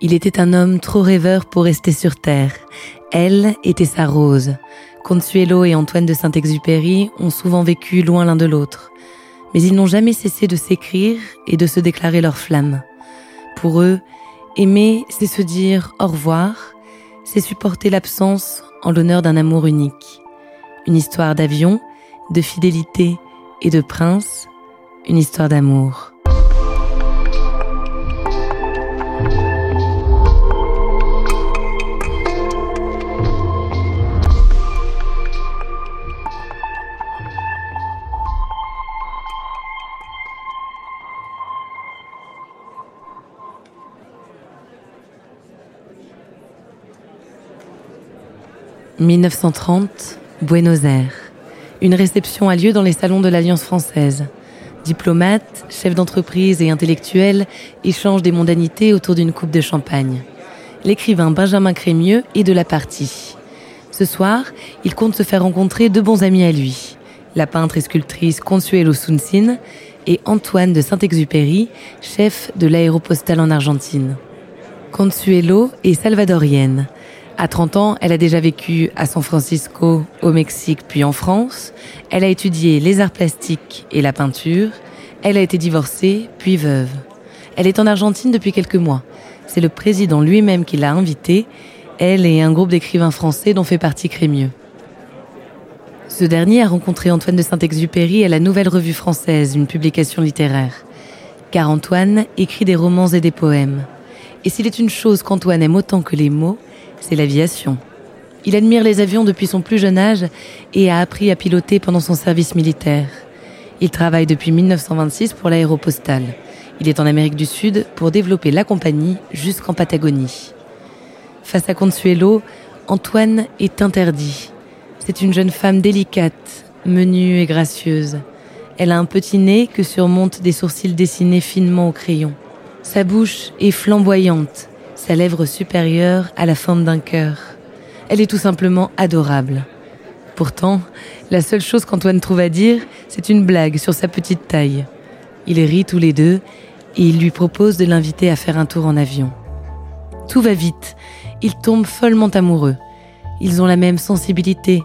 Il était un homme trop rêveur pour rester sur Terre. Elle était sa rose. Consuelo et Antoine de Saint-Exupéry ont souvent vécu loin l'un de l'autre. Mais ils n'ont jamais cessé de s'écrire et de se déclarer leur flamme. Pour eux, aimer, c'est se dire au revoir, c'est supporter l'absence en l'honneur d'un amour unique. Une histoire d'avion, de fidélité et de prince, une histoire d'amour. « 1930, Buenos Aires. Une réception a lieu dans les salons de l'Alliance française. Diplomates, chefs d'entreprise et intellectuels échangent des mondanités autour d'une coupe de champagne. L'écrivain Benjamin Crémieux est de la partie. Ce soir, il compte se faire rencontrer deux bons amis à lui, la peintre et sculptrice Consuelo Sunsin et Antoine de Saint-Exupéry, chef de l'aéropostale en Argentine. Consuelo est salvadorienne. À 30 ans, elle a déjà vécu à San Francisco, au Mexique, puis en France. Elle a étudié les arts plastiques et la peinture. Elle a été divorcée, puis veuve. Elle est en Argentine depuis quelques mois. C'est le président lui-même qui l'a invitée, elle et un groupe d'écrivains français dont fait partie Crémieux. Ce dernier a rencontré Antoine de Saint-Exupéry à la Nouvelle Revue Française, une publication littéraire. Car Antoine écrit des romans et des poèmes. Et s'il est une chose qu'Antoine aime autant que les mots, c'est l'aviation. Il admire les avions depuis son plus jeune âge et a appris à piloter pendant son service militaire. Il travaille depuis 1926 pour l'aéropostale. Il est en Amérique du Sud pour développer la compagnie jusqu'en Patagonie. Face à Consuelo, Antoine est interdit. C'est une jeune femme délicate, menue et gracieuse. Elle a un petit nez que surmontent des sourcils dessinés finement au crayon. Sa bouche est flamboyante, sa lèvre supérieure a la forme d'un cœur. Elle est tout simplement adorable. Pourtant, la seule chose qu'Antoine trouve à dire, c'est une blague sur sa petite taille. Ils rient tous les deux et il lui propose de l'inviter à faire un tour en avion. Tout va vite, ils tombent follement amoureux. Ils ont la même sensibilité,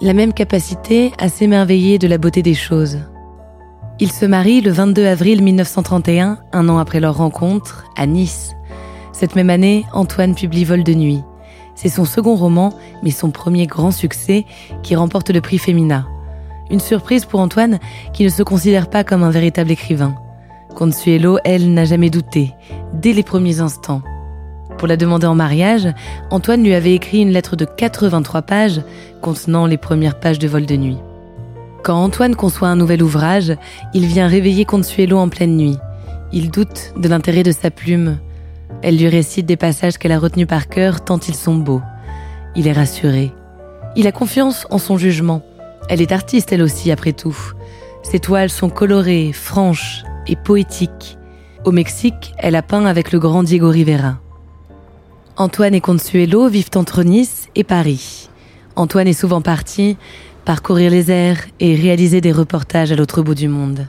la même capacité à s'émerveiller de la beauté des choses. Ils se marient le 22 avril 1931, un an après leur rencontre, à Nice. Cette même année, Antoine publie Vol de nuit. C'est son second roman, mais son premier grand succès, qui remporte le prix Femina. Une surprise pour Antoine, qui ne se considère pas comme un véritable écrivain. Consuelo, elle, n'a jamais douté, dès les premiers instants. Pour la demander en mariage, Antoine lui avait écrit une lettre de 83 pages contenant les premières pages de Vol de nuit. Quand Antoine conçoit un nouvel ouvrage, il vient réveiller Consuelo en pleine nuit. Il doute de l'intérêt de sa plume. Elle lui récite des passages qu'elle a retenus par cœur tant ils sont beaux. Il est rassuré. Il a confiance en son jugement. Elle est artiste elle aussi, après tout. Ses toiles sont colorées, franches et poétiques. Au Mexique, elle a peint avec le grand Diego Rivera. Antoine et Consuelo vivent entre Nice et Paris. Antoine est souvent parti parcourir les airs et réaliser des reportages à l'autre bout du monde.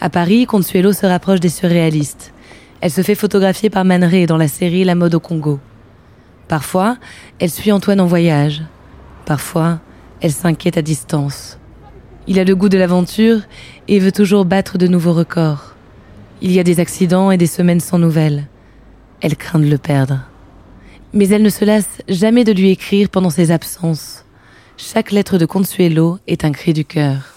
À Paris, Consuelo se rapproche des surréalistes. Elle se fait photographier par Man Ray dans la série La mode au Congo. Parfois, elle suit Antoine en voyage. Parfois, elle s'inquiète à distance. Il a le goût de l'aventure et veut toujours battre de nouveaux records. Il y a des accidents et des semaines sans nouvelles. Elle craint de le perdre. Mais elle ne se lasse jamais de lui écrire pendant ses absences. Chaque lettre de Consuelo est un cri du cœur.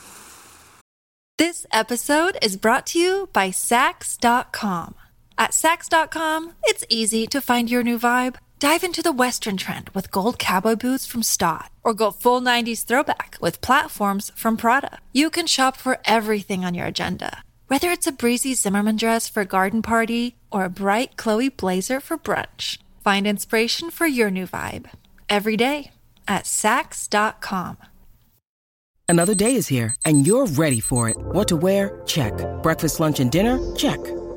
This episode is brought to you by Sax.com. At Sax.com, it's easy to find your new vibe. Dive into the Western trend with gold cowboy boots from Stott, or go full 90s throwback with platforms from Prada. You can shop for everything on your agenda, whether it's a breezy Zimmerman dress for a garden party or a bright Chloe blazer for brunch. Find inspiration for your new vibe every day at Sax.com. Another day is here, and you're ready for it. What to wear? Check. Breakfast, lunch, and dinner? Check.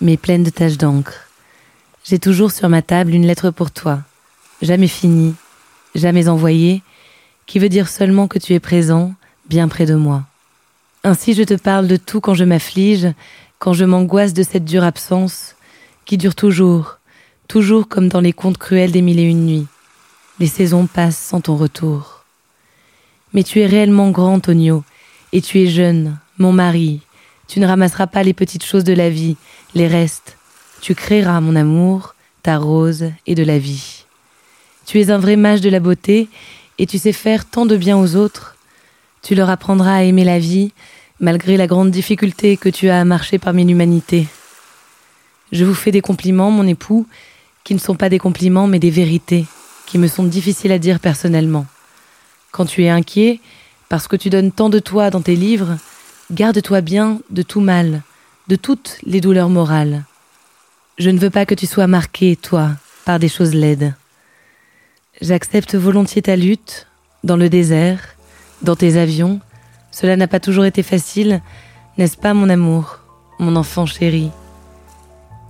mais pleine de taches d'encre. J'ai toujours sur ma table une lettre pour toi, jamais finie, jamais envoyée, qui veut dire seulement que tu es présent, bien près de moi. Ainsi je te parle de tout quand je m'afflige, quand je m'angoisse de cette dure absence, qui dure toujours, toujours comme dans les contes cruels des mille et une nuits. Les saisons passent sans ton retour. Mais tu es réellement grand, Tonio, et tu es jeune, mon mari. Tu ne ramasseras pas les petites choses de la vie, les restes. Tu créeras, mon amour, ta rose et de la vie. Tu es un vrai mage de la beauté, et tu sais faire tant de bien aux autres. Tu leur apprendras à aimer la vie, malgré la grande difficulté que tu as à marcher parmi l'humanité. Je vous fais des compliments, mon époux, qui ne sont pas des compliments, mais des vérités, qui me sont difficiles à dire personnellement. Quand tu es inquiet, parce que tu donnes tant de toi dans tes livres, garde-toi bien de tout mal, de toutes les douleurs morales. Je ne veux pas que tu sois marqué, toi, par des choses laides. J'accepte volontiers ta lutte, dans le désert, dans tes avions. Cela n'a pas toujours été facile, n'est-ce pas, mon amour, mon enfant chéri?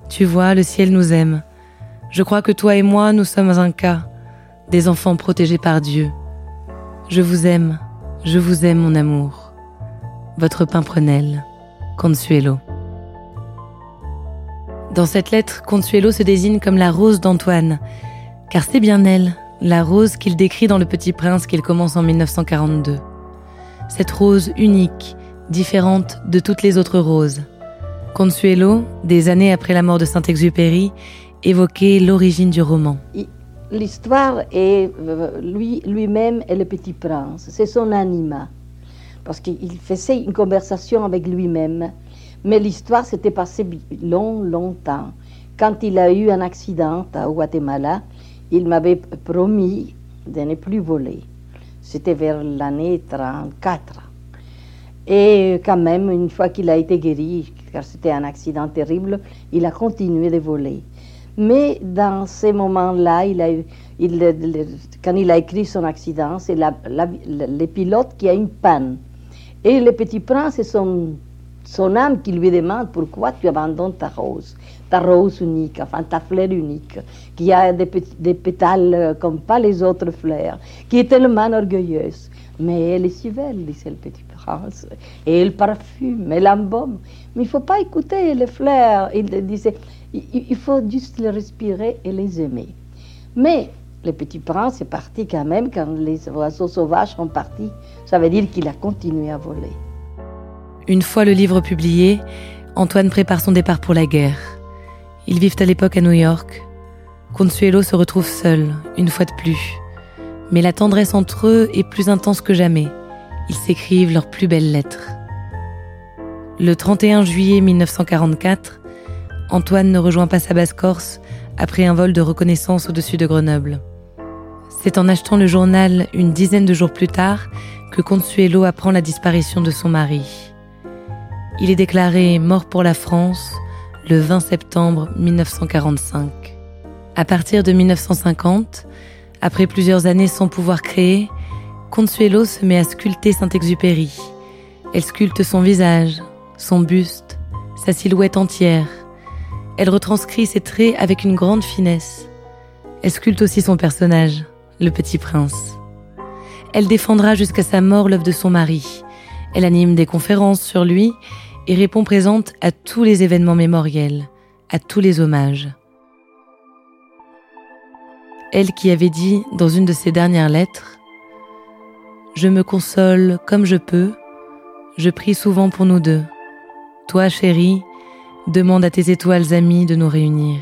Tu vois, le ciel nous aime. Je crois que toi et moi, nous sommes un cas, des enfants protégés par Dieu. Je vous aime, je vous aime, mon amour. Votre Pimprenel, Consuelo. Dans cette lettre, Consuelo se désigne comme la rose d'Antoine, car c'est bien elle, la rose qu'il décrit dans Le Petit Prince qu'il commence en 1942. Cette rose unique, différente de toutes les autres roses. Consuelo, des années après la mort de Saint-Exupéry, évoquait l'origine du roman. L'histoire est euh, lui, lui-même et le petit prince, c'est son anima, parce qu'il faisait une conversation avec lui-même. Mais l'histoire s'était passée long, longtemps. Quand il a eu un accident à Guatemala, il m'avait promis de ne plus voler. C'était vers l'année 34. Et quand même, une fois qu'il a été guéri, car c'était un accident terrible, il a continué de voler. Mais dans ces moments-là, quand il a écrit son accident, c'est la, le pilote qui a une panne. Et le petit prince, c'est son son âme qui lui demande pourquoi tu abandonnes ta rose, ta rose unique, enfin ta fleur unique, qui a des, des pétales euh, comme pas les autres fleurs, qui est tellement orgueilleuse. Mais elle est si belle, disait le petit prince, et elle parfume, elle embaume. Mais il ne faut pas écouter les fleurs. Il disait, il faut juste les respirer et les aimer. Mais le petit prince est parti quand même quand les oiseaux sauvages sont partis. Ça veut dire qu'il a continué à voler. Une fois le livre publié, Antoine prépare son départ pour la guerre. Ils vivent à l'époque à New York. Consuelo se retrouve seul, une fois de plus. Mais la tendresse entre eux est plus intense que jamais. Ils s'écrivent leurs plus belles lettres. Le 31 juillet 1944, Antoine ne rejoint pas sa basse-Corse après un vol de reconnaissance au-dessus de Grenoble. C'est en achetant le journal une dizaine de jours plus tard que Consuelo apprend la disparition de son mari. Il est déclaré mort pour la France le 20 septembre 1945. À partir de 1950, après plusieurs années sans pouvoir créer, Consuelo se met à sculpter Saint-Exupéry. Elle sculpte son visage, son buste, sa silhouette entière. Elle retranscrit ses traits avec une grande finesse. Elle sculpte aussi son personnage, le petit prince. Elle défendra jusqu'à sa mort l'œuvre de son mari. Elle anime des conférences sur lui et répond présente à tous les événements mémoriels, à tous les hommages. Elle qui avait dit dans une de ses dernières lettres Je me console comme je peux, je prie souvent pour nous deux. Toi, chérie, demande à tes étoiles amies de nous réunir.